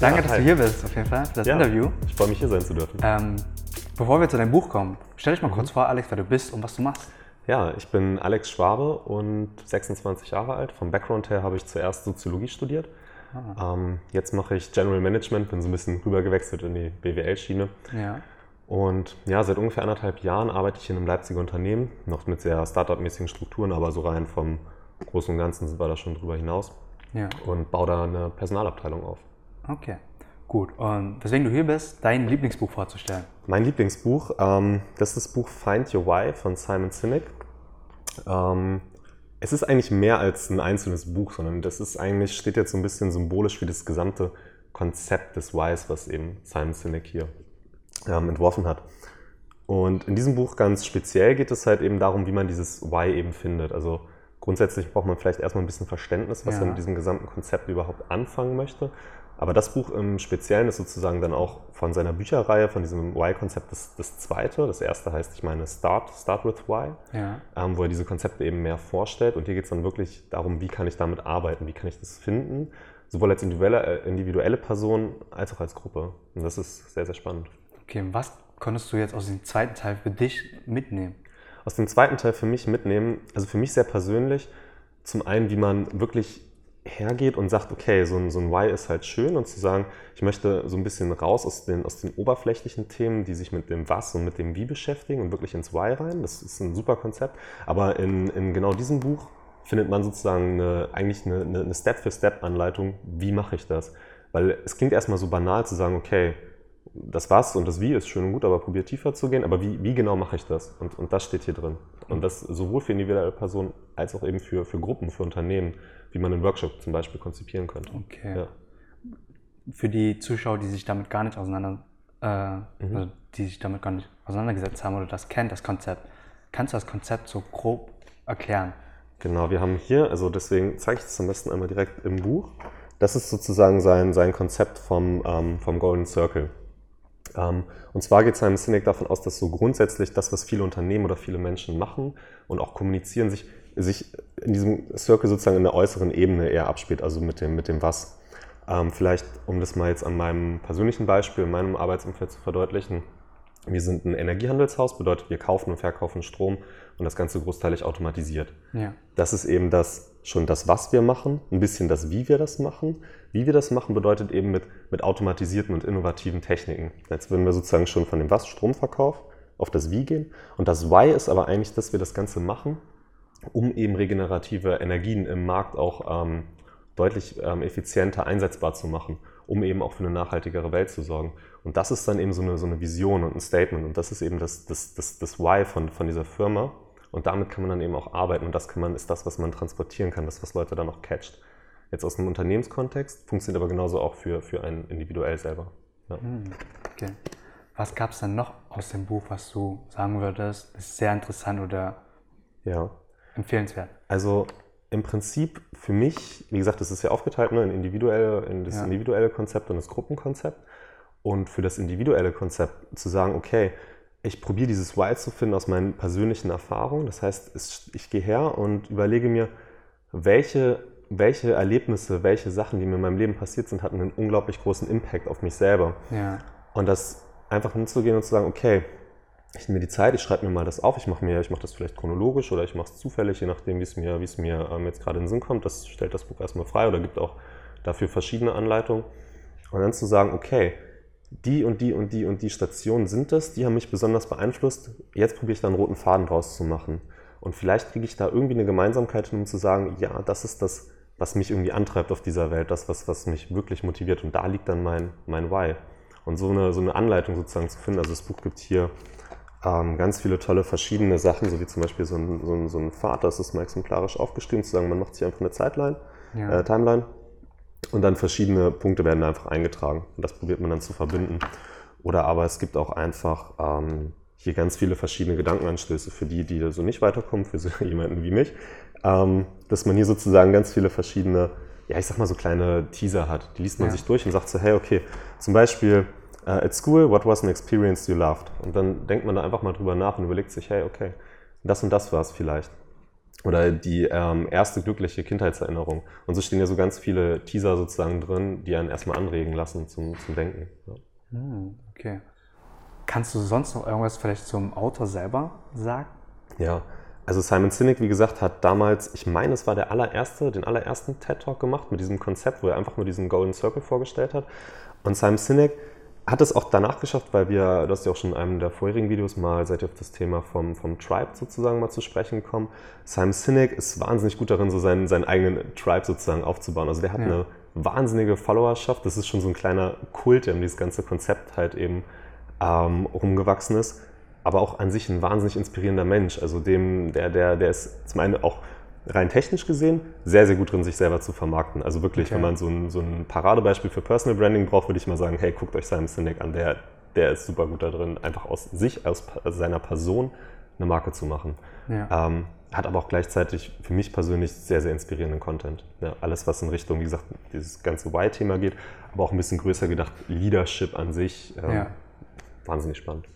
Danke, dass du hier bist, auf jeden Fall, für das. Interview. Ich freue mich, hier sein zu dürfen. Ähm, bevor wir zu deinem Buch kommen, stell dich mal kurz vor, Alex, wer du bist und was du machst. Ja, ich bin Alex Schwabe und 26 Jahre alt. Vom Background her habe ich zuerst Soziologie studiert. Ähm, jetzt mache ich General Management, bin so ein bisschen rübergewechselt in die BWL-Schiene. Ja. Und ja, seit ungefähr anderthalb Jahren arbeite ich in einem Leipziger Unternehmen, noch mit sehr Startup-mäßigen Strukturen, aber so rein vom Großen und Ganzen sind wir da schon drüber hinaus Ja. und baue da eine Personalabteilung auf. Okay. Gut. Und weswegen du hier bist, dein Lieblingsbuch vorzustellen. Mein Lieblingsbuch, ähm, das ist das Buch Find Your Why von Simon Sinek. Ähm, es ist eigentlich mehr als ein einzelnes Buch, sondern das ist eigentlich, steht jetzt so ein bisschen symbolisch für das gesamte Konzept des Whys, was eben Simon Sinek hier ähm, entworfen hat. Und in diesem Buch ganz speziell geht es halt eben darum, wie man dieses Why eben findet. Also grundsätzlich braucht man vielleicht erstmal ein bisschen Verständnis, was Ja. er mit diesem gesamten Konzept überhaupt anfangen möchte. Aber das Buch im Speziellen ist sozusagen dann auch von seiner Bücherreihe, von diesem Why-Konzept das, das zweite. Das erste heißt, ich meine, Start, Start with Why, Ja. ähm, wo er diese Konzepte eben mehr vorstellt. Und hier geht es dann wirklich darum, wie kann ich damit arbeiten, wie kann ich das finden, sowohl als individuelle, äh, individuelle Person als auch als Gruppe. Und das ist sehr, sehr spannend. Okay, und was konntest du jetzt aus dem zweiten Teil für dich mitnehmen? Aus dem zweiten Teil für mich mitnehmen, also für mich sehr persönlich, zum einen, wie man wirklich hergeht und sagt, okay, so ein, so ein Why ist halt schön und zu sagen, ich möchte so ein bisschen raus aus den, aus den oberflächlichen Themen, die sich mit dem Was und mit dem Wie beschäftigen und wirklich ins Why rein. Das ist ein super Konzept. Aber in, in genau diesem Buch findet man sozusagen eine, eigentlich eine, eine Step-für-Step-Anleitung, wie mache ich das? Weil es klingt erstmal so banal zu sagen, okay, das Was und das Wie ist schön und gut, aber probier tiefer zu gehen. Aber wie, wie genau mache ich das? Und, und das steht hier drin. Und das sowohl für individuelle Personen als auch eben für, für Gruppen, für Unternehmen, wie man einen Workshop zum Beispiel konzipieren könnte. Okay. Ja. Für die Zuschauer, die sich damit gar nicht auseinander, äh, also die sich damit gar nicht auseinandergesetzt haben oder das kennt, das Konzept, kannst du das Konzept so grob erklären? Genau, wir haben hier, also deswegen zeige ich es am besten einmal direkt im Buch. Das ist sozusagen sein, sein Konzept vom, ähm, vom Golden Circle. Ähm, und zwar geht Simon Sinek davon aus, dass so grundsätzlich das, was viele Unternehmen oder viele Menschen machen und auch kommunizieren, sich, sich in diesem Circle sozusagen in der äußeren Ebene eher abspielt, also mit dem, mit dem Was. Ähm, vielleicht, um das mal jetzt an meinem persönlichen Beispiel, in meinem Arbeitsumfeld zu verdeutlichen. Wir sind ein Energiehandelshaus, bedeutet, wir kaufen und verkaufen Strom und das Ganze großteilig automatisiert. Ja. Das ist eben das, schon das, was wir machen, ein bisschen das, wie wir das machen. Wie wir das machen, bedeutet eben mit, mit automatisierten und innovativen Techniken. Jetzt würden wir sozusagen schon von dem Was, Stromverkauf, auf das Wie gehen. Und das Why ist aber eigentlich, dass wir das Ganze machen, um eben regenerative Energien im Markt auch ähm, deutlich ähm, effizienter einsetzbar zu machen, um eben auch für eine nachhaltigere Welt zu sorgen. Und das ist dann eben so eine, so eine Vision und ein Statement. Und das ist eben das, das, das, das Why von, von dieser Firma. Und damit kann man dann eben auch arbeiten. Und das kann man, ist das, was man transportieren kann, das, was Leute dann auch catcht. Jetzt aus einem Unternehmenskontext, funktioniert aber genauso auch für, für einen individuell selber. Ja. Okay. Was gab es dann noch aus dem Buch, was du sagen würdest, ist sehr interessant oder ja. empfehlenswert? Also im Prinzip für mich, wie gesagt, das ist ja aufgeteilt ne, in, individuelle, in das Ja. individuelle Konzept und das Gruppenkonzept. Und für das individuelle Konzept zu sagen, okay, ich probiere dieses Why zu finden aus meinen persönlichen Erfahrungen. Das heißt, ich gehe her und überlege mir, welche, welche Erlebnisse, welche Sachen, die mir in meinem Leben passiert sind, hatten einen unglaublich großen Impact auf mich selber. Ja. Und das einfach hinzugehen und zu sagen, okay, ich nehme mir die Zeit, ich schreibe mir mal das auf, ich mache mir, ich mache das vielleicht chronologisch oder ich mache es zufällig, je nachdem, wie es mir, wie es mir ähm, jetzt gerade in den Sinn kommt. Das stellt das Buch erstmal frei oder gibt auch dafür verschiedene Anleitungen. Und dann zu sagen, okay, die und die und die und die Stationen sind es, die haben mich besonders beeinflusst. Jetzt probiere ich da einen roten Faden draus zu machen. Und vielleicht kriege ich da irgendwie eine Gemeinsamkeit hin, um zu sagen, ja, das ist das, was mich irgendwie antreibt auf dieser Welt, das, was, was mich wirklich motiviert. Und da liegt dann mein, mein Why. Und so eine, so eine Anleitung sozusagen zu finden. Also das Buch gibt hier ähm, ganz viele tolle verschiedene Sachen, so wie zum Beispiel so ein, so ein, so ein Pfad, das ist mal exemplarisch aufgeschrieben, zu sagen, man macht sich einfach eine Zeitline, Ja. äh, Timeline und dann verschiedene Punkte werden einfach eingetragen. Und das probiert man dann zu verbinden. Oder aber es gibt auch einfach ähm, hier ganz viele verschiedene Gedankenanstöße für die, die so nicht weiterkommen, für so jemanden wie mich, ähm, dass man hier sozusagen ganz viele verschiedene, ja, ich sag mal so kleine Teaser hat. Die liest man Ja. sich durch und sagt so, hey, okay, zum Beispiel äh, at school, what was an experience you loved? Und dann denkt man da einfach mal drüber nach und überlegt sich, hey, okay, das und das war es vielleicht. Oder die ähm, erste glückliche Kindheitserinnerung. Und so stehen ja so ganz viele Teaser sozusagen drin, die einen erstmal anregen lassen zum, zum Denken. Ja. Hm, okay. Kannst du sonst noch irgendwas vielleicht zum Autor selber sagen? Ja, also Simon Sinek, wie gesagt, hat damals, ich meine, es war der allererste, den allerersten TED Talk gemacht mit diesem Konzept, wo er einfach nur diesen Golden Circle vorgestellt hat. Und Simon Sinek hat es auch danach geschafft, weil wir, du hast ja auch schon in einem der vorherigen Videos mal, seid ihr auf das Thema vom, vom Tribe sozusagen mal zu sprechen gekommen. Simon Sinek ist wahnsinnig gut darin, so seinen, seinen eigenen Tribe sozusagen aufzubauen. Also der hat ja. eine wahnsinnige Followerschaft. Das ist schon so ein kleiner Kult, der um dieses ganze Konzept halt eben ähm, rumgewachsen ist. Aber auch an sich ein wahnsinnig inspirierender Mensch. Also dem, der, der, der ist zum einen auch rein technisch gesehen sehr, sehr gut drin, sich selber zu vermarkten. Also wirklich, okay. wenn man so ein, so ein Paradebeispiel für Personal Branding braucht, würde ich mal sagen, hey, guckt euch Simon Sinek an, der, der ist super gut da drin, einfach aus sich, aus seiner Person eine Marke zu machen. Ja. Ähm, hat aber auch gleichzeitig für mich persönlich sehr, sehr inspirierenden Content. Ja, alles, was in Richtung, wie gesagt, dieses ganze Why-Thema geht, aber auch ein bisschen größer gedacht, Leadership an sich. Ähm, ja. Wahnsinnig spannend.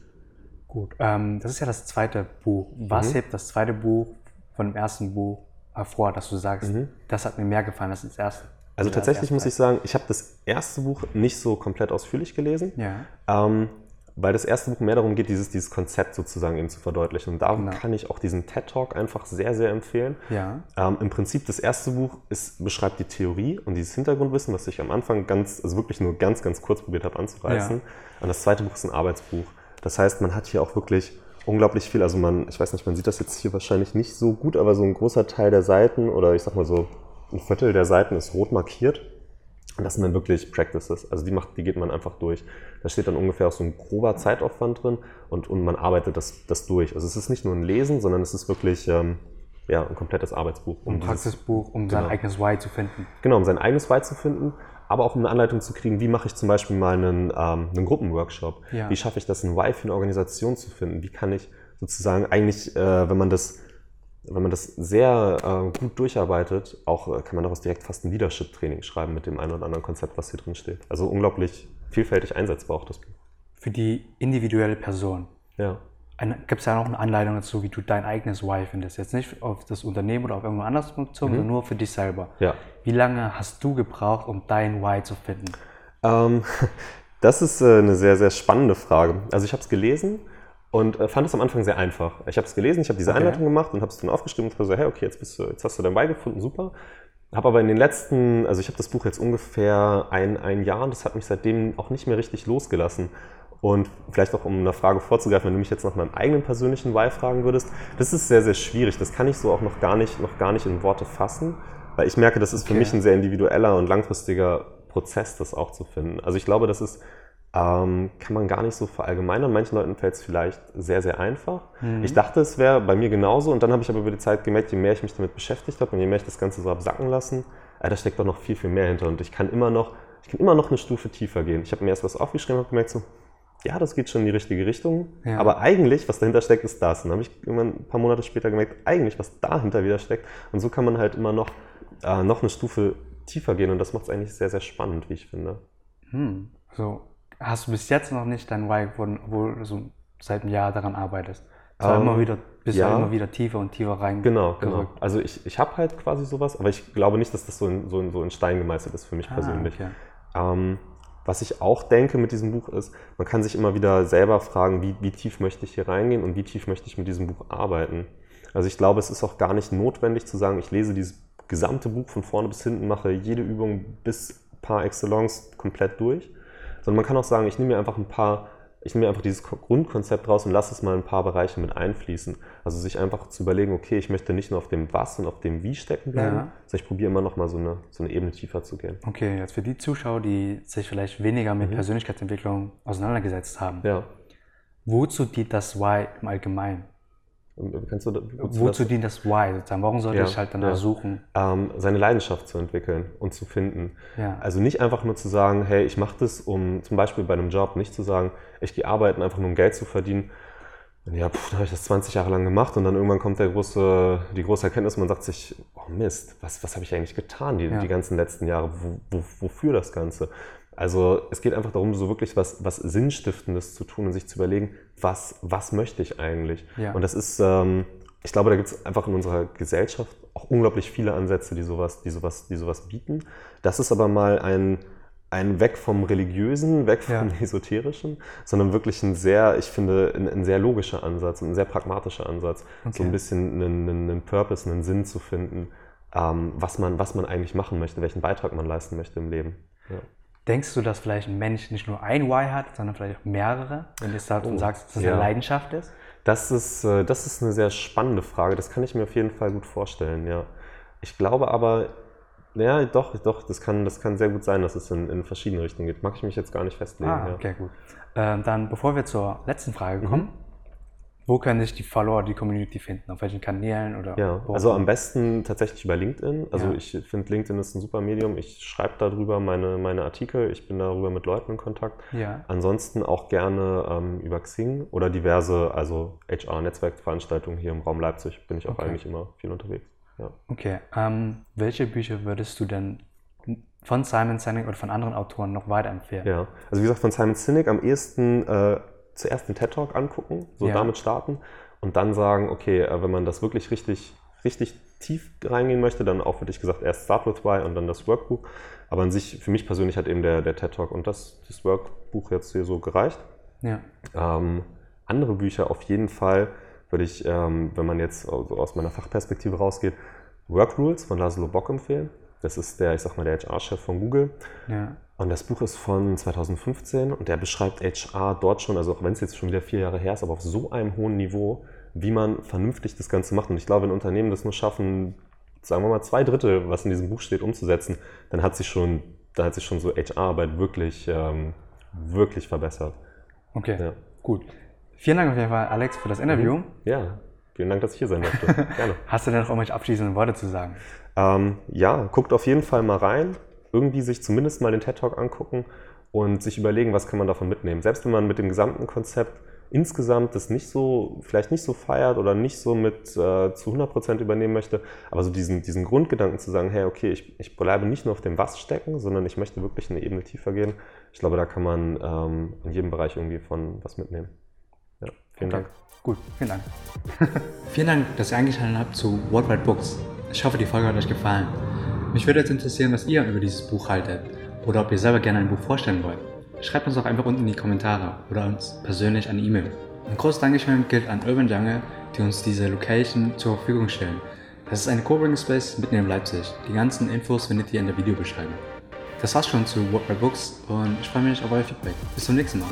Gut, ähm, das ist ja das zweite Buch. Was mhm. hebt das zweite Buch von dem ersten Buch hervor, dass du sagst, mhm. das hat mir mehr gefallen als das erste? Also tatsächlich muss ich sagen, ich habe das erste Buch nicht so komplett ausführlich gelesen, ja. ähm, weil das erste Buch mehr darum geht, dieses, dieses Konzept sozusagen eben zu verdeutlichen. Und da genau. kann ich auch diesen TED Talk einfach sehr, sehr empfehlen. Ja. Ähm, Im Prinzip das erste Buch ist, beschreibt die Theorie und dieses Hintergrundwissen, was ich am Anfang ganz, also wirklich nur ganz, ganz kurz probiert habe anzureißen. Ja. Und das zweite Buch ist ein Arbeitsbuch. Das heißt, man hat hier auch wirklich unglaublich viel. Also man, ich weiß nicht, man sieht das jetzt hier wahrscheinlich nicht so gut, aber so ein großer Teil der Seiten oder ich sag mal so ein Viertel der Seiten ist rot markiert. Und das sind dann wirklich Practices. Also die, macht, die geht man einfach durch. Da steht dann ungefähr auch so ein grober Zeitaufwand drin und, und man arbeitet das, das durch. Also es ist nicht nur ein Lesen, sondern es ist wirklich ähm, ja, ein komplettes Arbeitsbuch. Um ein Praxisbuch, um genau. sein eigenes Why zu finden. Genau, um sein eigenes Why zu finden aber auch um eine Anleitung zu kriegen, wie mache ich zum Beispiel mal einen, ähm, einen Gruppenworkshop? Ja. Wie schaffe ich das, ein Why für eine Organisation zu finden? Wie kann ich sozusagen eigentlich, äh, wenn man das wenn man das sehr äh, gut durcharbeitet, auch äh, kann man daraus direkt fast ein Leadership-Training schreiben mit dem einen oder anderen Konzept, was hier drin steht. Also unglaublich vielfältig einsetzbar auch das Buch. Für die individuelle Person. Ja. Gibt es ja noch eine Anleitung dazu, wie du dein eigenes Why findest? Jetzt nicht auf das Unternehmen oder auf irgendwo anders bezogen, mhm. sondern nur für dich selber. Ja. Wie lange hast du gebraucht, um dein Why zu finden? Ähm, das ist äh, eine sehr, sehr spannende Frage. Also ich habe es gelesen und äh, fand es am Anfang sehr einfach. Ich habe es gelesen, ich habe diese okay. Einleitung gemacht und habe es dann aufgeschrieben und habe so, hey, okay, jetzt, bist du, jetzt hast du dein Why gefunden, super. Habe aber in den letzten, also ich habe das Buch jetzt ungefähr ein, ein Jahr und das hat mich seitdem auch nicht mehr richtig losgelassen. Und vielleicht auch, um eine Frage vorzugreifen, wenn du mich jetzt nach meinem eigenen persönlichen Why fragen würdest, das ist sehr, sehr schwierig. Das kann ich so auch noch gar nicht, noch gar nicht in Worte fassen, weil ich merke, das ist okay. für mich ein sehr individueller und langfristiger Prozess, das auch zu finden. Also ich glaube, das ist, ähm, kann man gar nicht so verallgemeinern. Manchen Leuten fällt es vielleicht sehr, sehr einfach. Mhm. Ich dachte, es wäre bei mir genauso und dann habe ich aber über die Zeit gemerkt, je mehr ich mich damit beschäftigt habe und je mehr ich das Ganze so habe sacken lassen, äh, da steckt doch noch viel, viel mehr hinter und ich kann immer noch, ich kann immer noch eine Stufe tiefer gehen. Ich habe mir erst was aufgeschrieben und habe gemerkt so, ja, das geht schon in die richtige Richtung. Ja. Aber eigentlich, was dahinter steckt, ist das. Und dann habe ich irgendwann ein paar Monate später gemerkt, eigentlich, was dahinter wieder steckt. Und so kann man halt immer noch, äh, noch eine Stufe tiefer gehen. Und das macht es eigentlich sehr, sehr spannend, wie ich finde. Hm. So, hast du bis jetzt noch nicht dein Why, wo du so seit einem Jahr daran arbeitest? Ähm, immer wieder, bist ja, immer wieder tiefer und tiefer rein. Genau, genau. Also ich, ich habe halt quasi sowas, aber ich glaube nicht, dass das so in, so in, so in Stein gemeißelt ist für mich ah, persönlich. Okay. Ähm, was ich auch denke mit diesem Buch ist, man kann sich immer wieder selber fragen, wie, wie tief möchte ich hier reingehen und wie tief möchte ich mit diesem Buch arbeiten. Also ich glaube, es ist auch gar nicht notwendig zu sagen, ich lese dieses gesamte Buch von vorne bis hinten, mache jede Übung bis par excellence komplett durch, sondern man kann auch sagen, ich nehme mir einfach ein paar ich nehme einfach dieses Grundkonzept raus und lasse es mal ein paar Bereiche mit einfließen. Also sich einfach zu überlegen, okay, ich möchte nicht nur auf dem Was und auf dem Wie stecken bleiben, ja. sondern ich probiere immer noch mal so eine, so eine Ebene tiefer zu gehen. Okay, jetzt für die Zuschauer, die sich vielleicht weniger mit mhm. Persönlichkeitsentwicklung auseinandergesetzt haben. Ja. Wozu dient das Why im Allgemeinen? Kannst du, Wozu dient das Why sozusagen? Warum sollte ja, ich halt danach ja. suchen? Ähm, seine Leidenschaft zu entwickeln und zu finden. Ja. Also nicht einfach nur zu sagen, hey, ich mache das, um zum Beispiel bei einem Job nicht zu sagen, ich gehe arbeiten, einfach nur um Geld zu verdienen. Und ja, pff, dann habe ich das 20 Jahre lang gemacht und dann irgendwann kommt der große, die große Erkenntnis, man sagt sich, oh Mist, was, was habe ich eigentlich getan die, die ganzen letzten Jahre? Wo, wo, wofür das Ganze? Also es geht einfach darum, so wirklich was, was Sinnstiftendes zu tun und sich zu überlegen, was, was möchte ich eigentlich? Ja. Und das ist ähm, ich glaube, da gibt es einfach in unserer Gesellschaft auch unglaublich viele Ansätze, die sowas, die sowas, die sowas bieten. Das ist aber mal ein, ein Weg vom Religiösen, weg vom ja. Esoterischen, sondern wirklich ein sehr, ich finde, ein, ein sehr logischer Ansatz, ein sehr pragmatischer Ansatz, okay. so ein bisschen einen, einen, einen, Purpose, einen Sinn zu finden, ähm, was, man, was man eigentlich machen möchte, welchen Beitrag man leisten möchte im Leben. Ja. Denkst du, dass vielleicht ein Mensch nicht nur ein Why hat, sondern vielleicht auch mehrere, wenn du es oh, sagst, dass es ja. eine Leidenschaft ist? Das ist, äh, das ist eine sehr spannende Frage. Das kann ich mir auf jeden Fall gut vorstellen, ja. Ich glaube aber, ja, doch, doch, das kann, das kann sehr gut sein, dass es in, in verschiedene Richtungen geht. Mag ich mich jetzt gar nicht festlegen. Ah, okay, ja. gut. Ähm, dann, bevor wir zur letzten Frage kommen, mhm. Wo können sich die Follower, die Community finden? Auf welchen Kanälen oder? Ja, also am besten tatsächlich über LinkedIn. Also ja. ich finde LinkedIn ist ein super Medium. Ich schreibe darüber meine, meine Artikel. Ich bin darüber mit Leuten in Kontakt. Ja. Ansonsten auch gerne ähm, über Xing oder diverse, also HR-Netzwerkveranstaltungen hier im Raum Leipzig bin ich auch okay. eigentlich immer viel unterwegs. Ja. Okay. Ähm, welche Bücher würdest du denn von Simon Sinek oder von anderen Autoren noch weiterempfehlen? Ja, also wie gesagt, von Simon Sinek am ehesten äh, zuerst den TED Talk angucken, so ja. damit starten und dann sagen, okay, äh, wenn man das wirklich richtig, richtig tief reingehen möchte, dann auch für dich gesagt erst Start with Why und dann das Workbook. Aber an sich, für mich persönlich hat eben der, der TED Talk und das, das Workbuch jetzt hier so gereicht. Ja. Ähm, andere Bücher auf jeden Fall würde ich, ähm, wenn man jetzt also aus meiner Fachperspektive rausgeht, Work Rules von Laszlo Bock empfehlen. Das ist der, ich sag mal, der HR-Chef von Google. Ja. Und das Buch ist von 2015 und der beschreibt HR dort schon, also auch wenn es jetzt schon wieder vier Jahre her ist, aber auf so einem hohen Niveau, wie man vernünftig das Ganze macht. Und ich glaube, wenn Unternehmen das nur schaffen, sagen wir mal zwei Drittel, was in diesem Buch steht, umzusetzen, dann hat sich schon, da hat sich schon so HR-Arbeit wirklich, ähm, wirklich verbessert. Okay, ja. gut. Vielen Dank auf jeden Fall, Alex, für das Interview. Mhm. Ja, vielen Dank, dass ich hier sein durfte. Gerne. Hast du denn noch irgendwelche abschließenden Worte zu sagen? Ähm, ja, guckt auf jeden Fall mal rein irgendwie sich zumindest mal den TED Talk angucken und sich überlegen, was kann man davon mitnehmen. Selbst wenn man mit dem gesamten Konzept insgesamt das nicht so, vielleicht nicht so feiert oder nicht so mit äh, zu 100% übernehmen möchte, aber so diesen, diesen Grundgedanken zu sagen, hey, okay, ich, ich bleibe nicht nur auf dem Was stecken, sondern ich möchte wirklich eine Ebene tiefer gehen. Ich glaube, da kann man ähm, in jedem Bereich irgendwie von was mitnehmen. Vielen okay. Dank. Gut, vielen Dank. vielen Dank, dass ihr eingeschaltet habt zu Worldwide Books. Ich hoffe, die Folge hat euch gefallen. Mich würde jetzt interessieren, was ihr über dieses Buch haltet oder ob ihr selber gerne ein Buch vorstellen wollt. Schreibt uns doch einfach unten in die Kommentare oder uns persönlich eine E-Mail. Ein großes Dankeschön gilt an Urban Jungle, die uns diese Location zur Verfügung stellen. Das ist eine Coworking Space mitten in Leipzig. Die ganzen Infos findet ihr in der Videobeschreibung. Das war's schon zu What by Books und ich freue mich auf euer Feedback. Bis zum nächsten Mal.